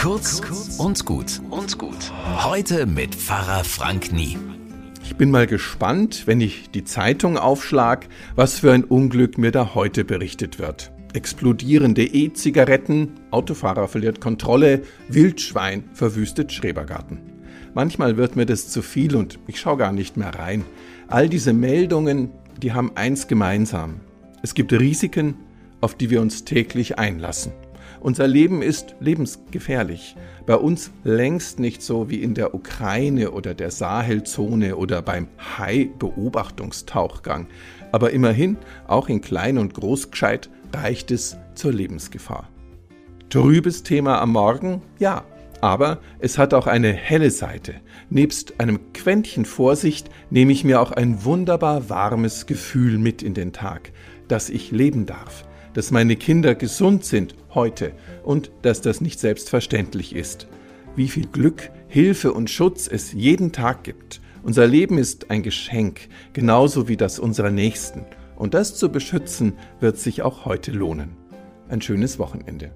Kurz und gut und gut. Heute mit Pfarrer Frank Nie. Ich bin mal gespannt, wenn ich die Zeitung aufschlag, was für ein Unglück mir da heute berichtet wird. Explodierende E-Zigaretten, Autofahrer verliert Kontrolle, Wildschwein verwüstet Schrebergarten. Manchmal wird mir das zu viel und ich schaue gar nicht mehr rein. All diese Meldungen, die haben eins gemeinsam. Es gibt Risiken, auf die wir uns täglich einlassen. Unser Leben ist lebensgefährlich. Bei uns längst nicht so wie in der Ukraine oder der Sahelzone oder beim Hai-Beobachtungstauchgang. Aber immerhin, auch in Klein- und Großgescheit, reicht es zur Lebensgefahr. Trübes Thema am Morgen? Ja. Aber es hat auch eine helle Seite. Nebst einem Quäntchen Vorsicht nehme ich mir auch ein wunderbar warmes Gefühl mit in den Tag, dass ich leben darf, dass meine Kinder gesund sind heute und dass das nicht selbstverständlich ist. Wie viel Glück, Hilfe und Schutz es jeden Tag gibt. Unser Leben ist ein Geschenk, genauso wie das unserer Nächsten. Und das zu beschützen, wird sich auch heute lohnen. Ein schönes Wochenende.